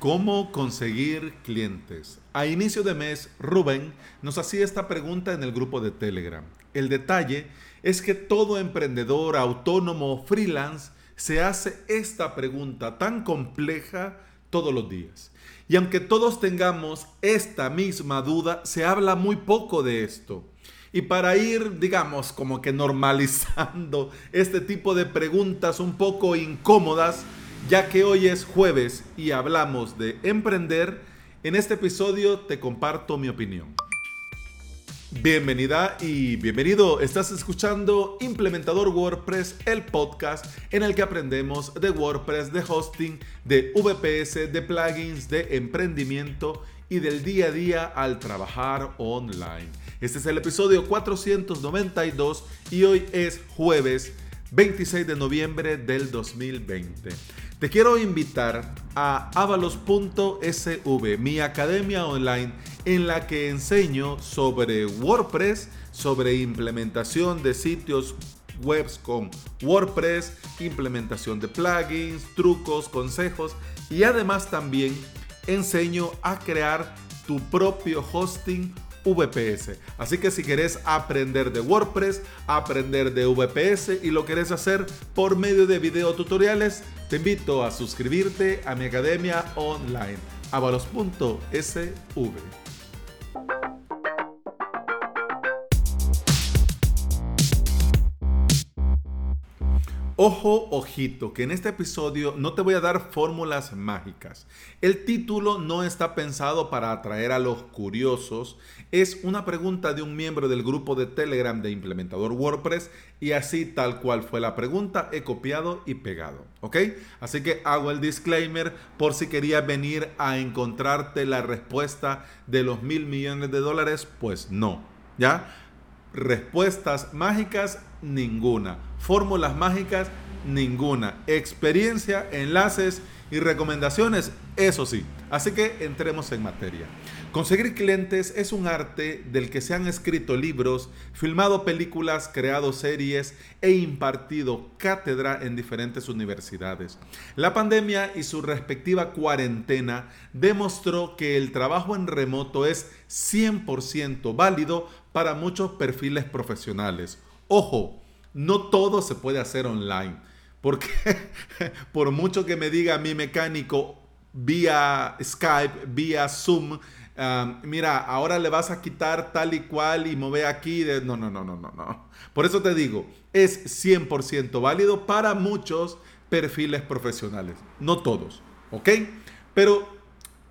¿Cómo conseguir clientes? A inicio de mes, Rubén nos hacía esta pregunta en el grupo de Telegram. El detalle es que todo emprendedor, autónomo, freelance, se hace esta pregunta tan compleja todos los días. Y aunque todos tengamos esta misma duda, se habla muy poco de esto. Y para ir, digamos, como que normalizando este tipo de preguntas un poco incómodas, ya que hoy es jueves y hablamos de emprender, en este episodio te comparto mi opinión. Bienvenida y bienvenido. Estás escuchando Implementador WordPress, el podcast en el que aprendemos de WordPress, de hosting, de VPS, de plugins, de emprendimiento y del día a día al trabajar online. Este es el episodio 492 y hoy es jueves 26 de noviembre del 2020. Te quiero invitar a avalos.sv, mi academia online en la que enseño sobre WordPress, sobre implementación de sitios webs con WordPress, implementación de plugins, trucos, consejos y además también enseño a crear tu propio hosting VPS. Así que si querés aprender de WordPress, aprender de VPS y lo querés hacer por medio de video tutoriales, te invito a suscribirte a mi academia online, avalos.sv. Ojo, ojito, que en este episodio no te voy a dar fórmulas mágicas. El título no está pensado para atraer a los curiosos. Es una pregunta de un miembro del grupo de Telegram de implementador WordPress y así tal cual fue la pregunta he copiado y pegado. ¿Ok? Así que hago el disclaimer por si querías venir a encontrarte la respuesta de los mil millones de dólares. Pues no. ¿Ya? Respuestas mágicas, ninguna. Fórmulas mágicas, ninguna. Experiencia, enlaces y recomendaciones, eso sí. Así que entremos en materia. Conseguir clientes es un arte del que se han escrito libros, filmado películas, creado series e impartido cátedra en diferentes universidades. La pandemia y su respectiva cuarentena demostró que el trabajo en remoto es 100% válido para muchos perfiles profesionales. Ojo, no todo se puede hacer online. Porque por mucho que me diga mi mecánico vía Skype, vía Zoom, mira, ahora le vas a quitar tal y cual y mover aquí. No, no, no, no, no, no. Por eso te digo, es 100% válido para muchos perfiles profesionales. No todos, ¿ok? Pero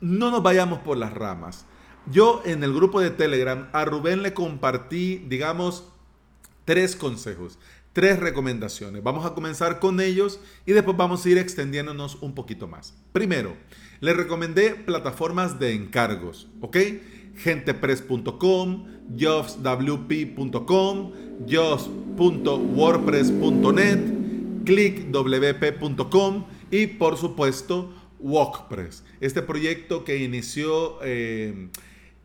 no nos vayamos por las ramas. Yo en el grupo de Telegram a Rubén le compartí, digamos, tres consejos, tres recomendaciones. Vamos a comenzar con ellos y después vamos a ir extendiéndonos un poquito más. Primero, le recomendé plataformas de encargos, ¿ok? gentepress.com, jobswp.com, jobs.wordpress.net, clickwp.com y por supuesto WordPress. Este proyecto que inició... Eh,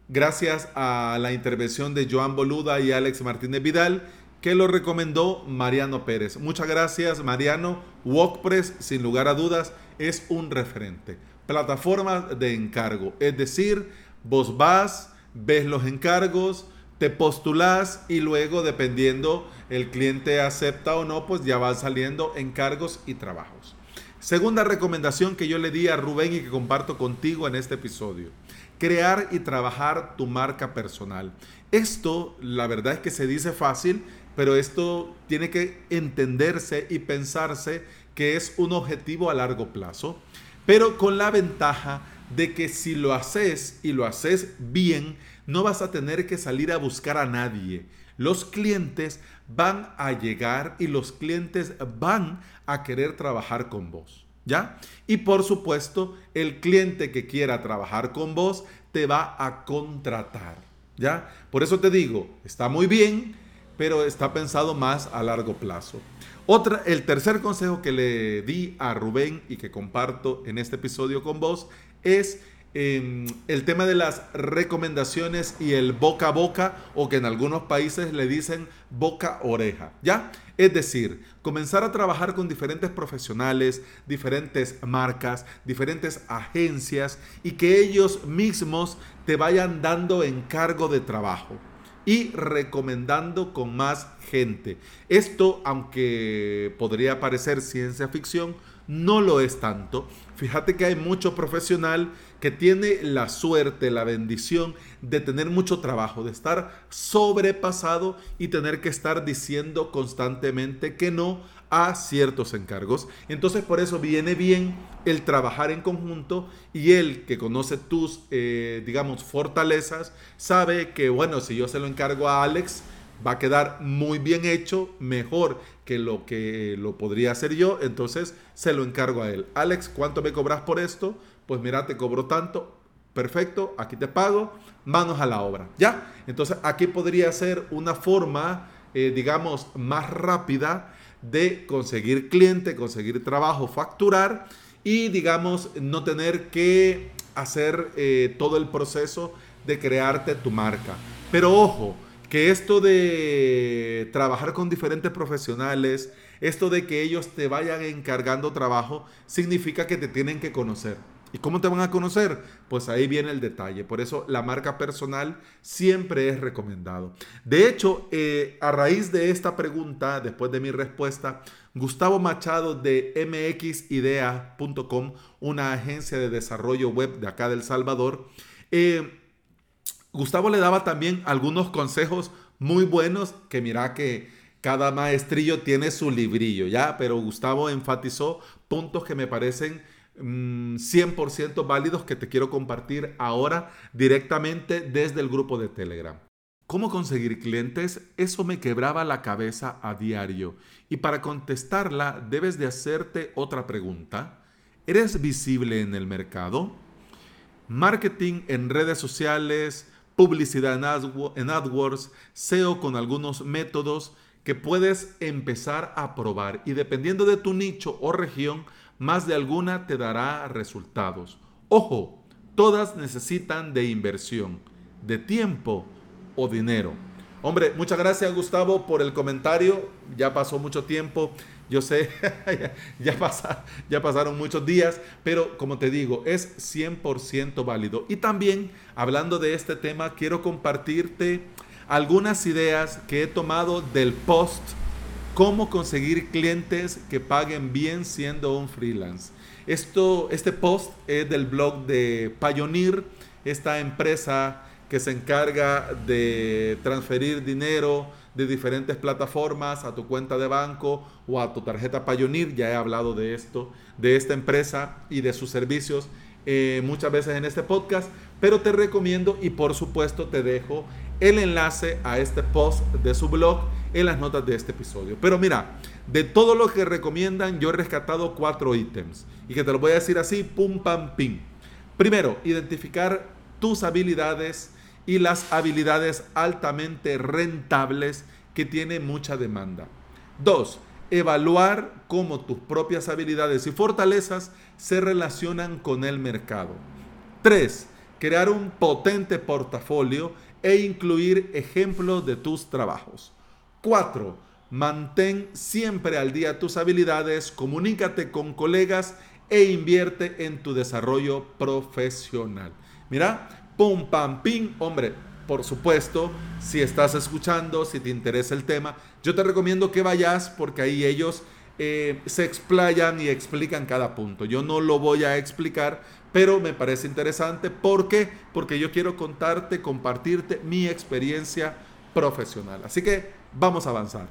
gracias a la intervención de Joan Boluda y Alex Martínez Vidal, que lo recomendó Mariano Pérez. Muchas gracias, Mariano. WordPress, sin lugar a dudas, es un referente. Plataforma de encargo, es decir, vos vas, ves los encargos, te postulás y luego, dependiendo el cliente acepta o no, pues ya van saliendo encargos y trabajos. Segunda recomendación que yo le di a Rubén y que comparto contigo en este episodio crear y trabajar tu marca personal. Esto, la verdad es que se dice fácil, pero esto tiene que entenderse y pensarse que es un objetivo a largo plazo, pero con la ventaja de que si lo haces y lo haces bien, no vas a tener que salir a buscar a nadie. Los clientes van a llegar y los clientes van a querer trabajar con vos. ¿Ya? Y por supuesto, el cliente que quiera trabajar con vos te va a contratar. ¿Ya? Por eso te digo, está muy bien, pero está pensado más a largo plazo. Otra, el tercer consejo que le di a Rubén y que comparto en este episodio con vos es em, el tema de las recomendaciones y el boca a boca o que en algunos países le dicen boca oreja, ¿ya? Es decir, comenzar a trabajar con diferentes profesionales, diferentes marcas, diferentes agencias y que ellos mismos te vayan dando encargo de trabajo y recomendando con más gente. Esto, aunque podría parecer ciencia ficción, no lo es tanto. Fíjate que hay mucho profesional que tiene la suerte, la bendición de tener mucho trabajo, de estar sobrepasado y tener que estar diciendo constantemente que no a ciertos encargos. Entonces por eso viene bien el trabajar en conjunto y él que conoce tus, eh, digamos, fortalezas, sabe que, bueno, si yo se lo encargo a Alex, va a quedar muy bien hecho, mejor que lo que lo podría hacer yo, entonces se lo encargo a él. Alex, ¿cuánto me cobras por esto? Pues mira, te cobro tanto, perfecto, aquí te pago, manos a la obra, ¿ya? Entonces aquí podría ser una forma, eh, digamos, más rápida de conseguir cliente, conseguir trabajo, facturar y, digamos, no tener que hacer eh, todo el proceso de crearte tu marca. Pero ojo, que esto de trabajar con diferentes profesionales, esto de que ellos te vayan encargando trabajo, significa que te tienen que conocer. ¿Y cómo te van a conocer? Pues ahí viene el detalle. Por eso la marca personal siempre es recomendado. De hecho, eh, a raíz de esta pregunta, después de mi respuesta, Gustavo Machado de mxidea.com, una agencia de desarrollo web de acá del Salvador, eh, Gustavo le daba también algunos consejos muy buenos que mira que cada maestrillo tiene su librillo, ¿ya? Pero Gustavo enfatizó puntos que me parecen 100% mm, válidos que te quiero compartir ahora directamente desde el grupo de Telegram. ¿Cómo conseguir clientes? Eso me quebraba la cabeza a diario. Y para contestarla debes de hacerte otra pregunta. ¿Eres visible en el mercado? Marketing en redes sociales, publicidad en AdWords, SEO con algunos métodos que puedes empezar a probar y dependiendo de tu nicho o región, más de alguna te dará resultados. Ojo, todas necesitan de inversión, de tiempo o dinero. Hombre, muchas gracias Gustavo por el comentario. Ya pasó mucho tiempo. Yo sé, ya, ya pasaron muchos días, pero como te digo, es 100% válido. Y también, hablando de este tema, quiero compartirte algunas ideas que he tomado del post, cómo conseguir clientes que paguen bien siendo un freelance. Esto, este post es del blog de Pioneer, esta empresa que se encarga de transferir dinero de diferentes plataformas a tu cuenta de banco o a tu tarjeta Payoneer. Ya he hablado de esto, de esta empresa y de sus servicios eh, muchas veces en este podcast, pero te recomiendo y por supuesto te dejo el enlace a este post de su blog en las notas de este episodio. Pero mira, de todo lo que recomiendan, yo he rescatado cuatro ítems y que te lo voy a decir así, pum, pam, pim. Primero, identificar tus habilidades y las habilidades altamente rentables que tiene mucha demanda. Dos, evaluar cómo tus propias habilidades y fortalezas se relacionan con el mercado. Tres, crear un potente portafolio e incluir ejemplos de tus trabajos. Cuatro, mantén siempre al día tus habilidades, comunícate con colegas e invierte en tu desarrollo profesional. Mira, pum, pam, pim, hombre, por supuesto, si estás escuchando, si te interesa el tema, yo te recomiendo que vayas porque ahí ellos eh, se explayan y explican cada punto. Yo no lo voy a explicar, pero me parece interesante. ¿Por qué? Porque yo quiero contarte, compartirte mi experiencia profesional. Así que vamos a avanzar.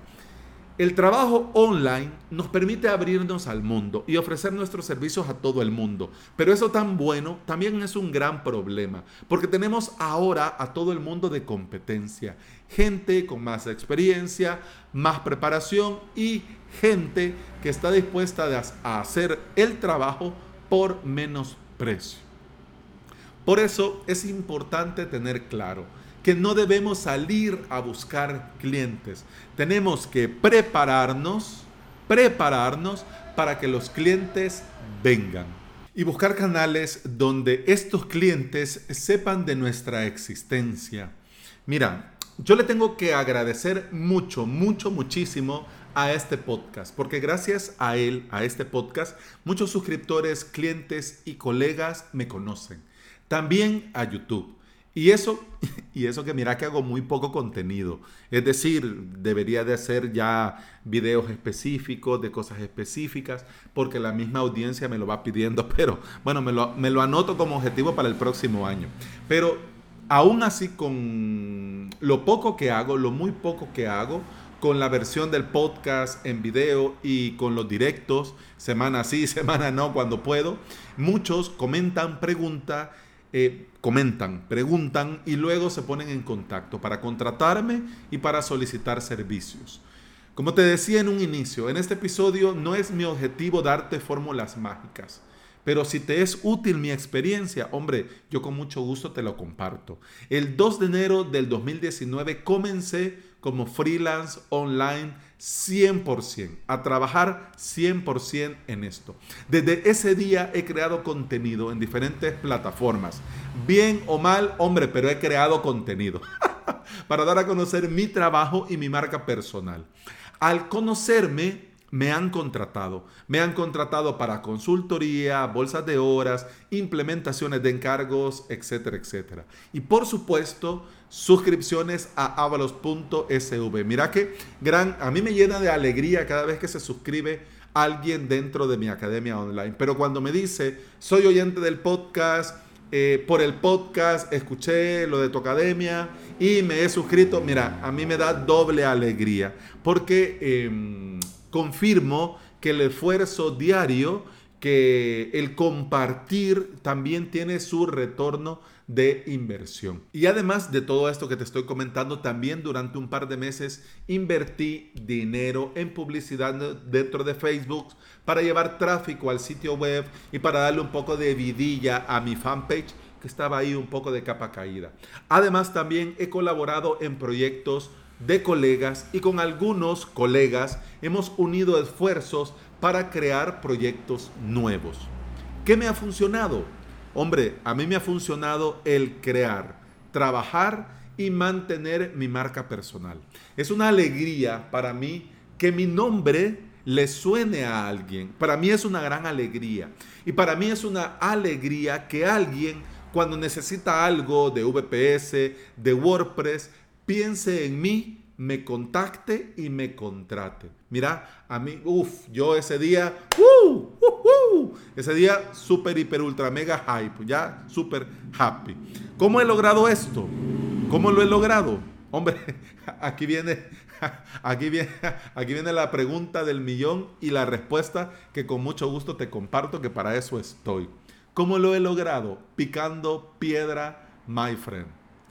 El trabajo online nos permite abrirnos al mundo y ofrecer nuestros servicios a todo el mundo. Pero eso tan bueno también es un gran problema, porque tenemos ahora a todo el mundo de competencia. Gente con más experiencia, más preparación y gente que está dispuesta a hacer el trabajo por menos precio. Por eso es importante tener claro que no debemos salir a buscar clientes. Tenemos que prepararnos, prepararnos para que los clientes vengan. y buscar canales donde estos clientes sepan de nuestra existencia. Mira, yo le tengo que agradecer mucho, mucho, muchísimo a este podcast, porque gracias a él, a este podcast, muchos suscriptores, clientes y colegas me conocen. También a YouTube. Y eso, y eso que mira que hago muy poco contenido. Es decir, debería de hacer ya videos específicos, de cosas específicas, porque la misma audiencia me lo va pidiendo. Pero bueno, me lo, me lo anoto como objetivo para el próximo año. Pero aún así, con lo poco que hago, lo muy poco que hago, con la versión del podcast en video y con los directos, semana sí, semana no, cuando puedo, muchos comentan, preguntan eh, comentan, preguntan y luego se ponen en contacto para contratarme y para solicitar servicios. Como te decía en un inicio, en este episodio no es mi objetivo darte fórmulas mágicas. Pero si te es útil mi experiencia, hombre, yo con mucho gusto te lo comparto. El 2 de enero del 2019 comencé como freelance online 100%, a trabajar 100% en esto. Desde ese día he creado contenido en diferentes plataformas. Bien o mal, hombre, pero he creado contenido para dar a conocer mi trabajo y mi marca personal. Al conocerme, me han contratado. Me han contratado para consultoría, bolsas de horas, implementaciones de encargos, etcétera, etcétera. Y por supuesto, suscripciones a avalos.sv. Mira que gran, a mí me llena de alegría cada vez que se suscribe alguien dentro de mi academia online. Pero cuando me dice, soy oyente del podcast, eh, por el podcast escuché lo de tu academia y me he suscrito, mira, a mí me da doble alegría porque em, confirmo que el esfuerzo diario, que el compartir también tiene su retorno de inversión. Y además de todo esto que te estoy comentando, también durante un par de meses invertí dinero en publicidad dentro de Facebook para llevar tráfico al sitio web y para darle un poco de vidilla a mi fanpage que estaba ahí un poco de capa caída. Además también he colaborado en proyectos de colegas y con algunos colegas hemos unido esfuerzos para crear proyectos nuevos. ¿Qué me ha funcionado? Hombre, a mí me ha funcionado el crear, trabajar y mantener mi marca personal. Es una alegría para mí que mi nombre le suene a alguien. Para mí es una gran alegría. Y para mí es una alegría que alguien cuando necesita algo de VPS, de WordPress, piense en mí, me contacte y me contrate. Mira, a mí, uff, yo ese día, uh, uh, uh, ese día súper, hiper, ultra, mega hype, ya súper happy. ¿Cómo he logrado esto? ¿Cómo lo he logrado? Hombre, aquí viene, aquí viene, aquí viene la pregunta del millón y la respuesta que con mucho gusto te comparto, que para eso estoy. ¿Cómo lo he logrado? Picando piedra, my friend.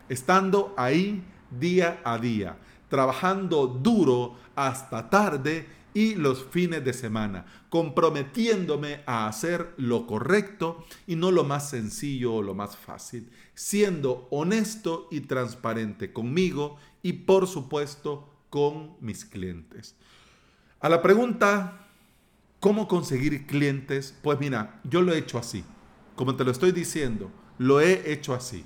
Estando ahí día a día, trabajando duro hasta tarde y los fines de semana, comprometiéndome a hacer lo correcto y no lo más sencillo o lo más fácil, siendo honesto y transparente conmigo y por supuesto con mis clientes. A la pregunta, ¿cómo conseguir clientes? Pues mira, yo lo he hecho así, como te lo estoy diciendo, lo he hecho así.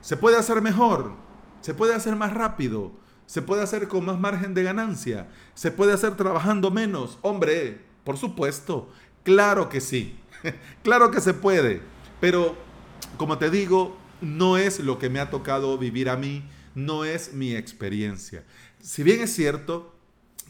¿Se puede hacer mejor? Se puede hacer más rápido. Se puede hacer con más margen de ganancia. Se puede hacer trabajando menos. Hombre, por supuesto. Claro que sí. claro que se puede. Pero, como te digo, no es lo que me ha tocado vivir a mí. No es mi experiencia. Si bien es cierto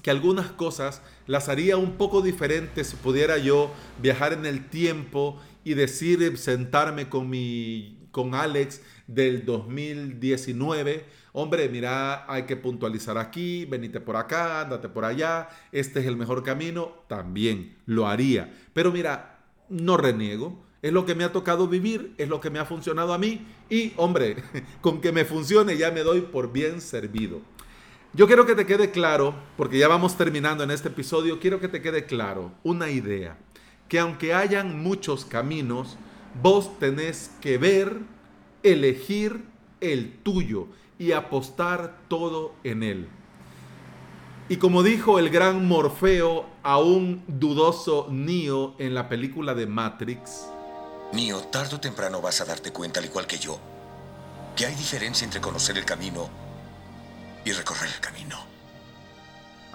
que algunas cosas las haría un poco diferentes si pudiera yo viajar en el tiempo y decir, sentarme con mi con Alex del 2019. Hombre, mira, hay que puntualizar aquí, venite por acá, andate por allá, este es el mejor camino, también lo haría. Pero mira, no reniego, es lo que me ha tocado vivir, es lo que me ha funcionado a mí y, hombre, con que me funcione ya me doy por bien servido. Yo quiero que te quede claro, porque ya vamos terminando en este episodio, quiero que te quede claro una idea, que aunque hayan muchos caminos, Vos tenés que ver, elegir el tuyo y apostar todo en él. Y como dijo el gran Morfeo a un dudoso Neo en la película de Matrix, Mío, tarde o temprano vas a darte cuenta, al igual que yo, que hay diferencia entre conocer el camino y recorrer el camino.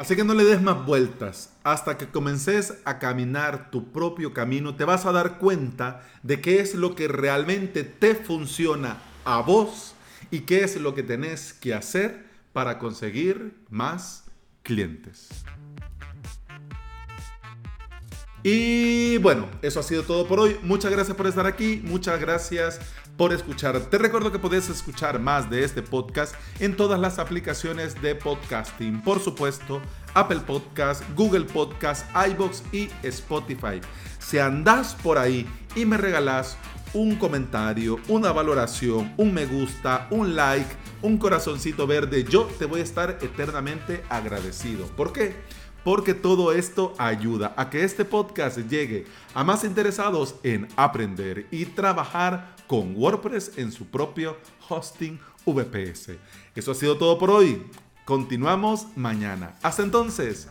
Así que no le des más vueltas. Hasta que comences a caminar tu propio camino, te vas a dar cuenta de qué es lo que realmente te funciona a vos y qué es lo que tenés que hacer para conseguir más clientes. Y bueno, eso ha sido todo por hoy. Muchas gracias por estar aquí. Muchas gracias por escuchar. Te recuerdo que puedes escuchar más de este podcast en todas las aplicaciones de podcasting. Por supuesto, Apple Podcast, Google Podcast, iBox y Spotify. Si andas por ahí y me regalas un comentario, una valoración, un me gusta, un like, un corazoncito verde, yo te voy a estar eternamente agradecido. ¿Por qué? Porque todo esto ayuda a que este podcast llegue a más interesados en aprender y trabajar con WordPress en su propio hosting VPS. Eso ha sido todo por hoy. Continuamos mañana. Hasta entonces.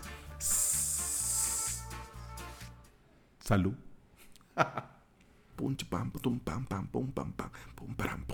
Salud. pum pam pum pam pam pum pam pam pum pam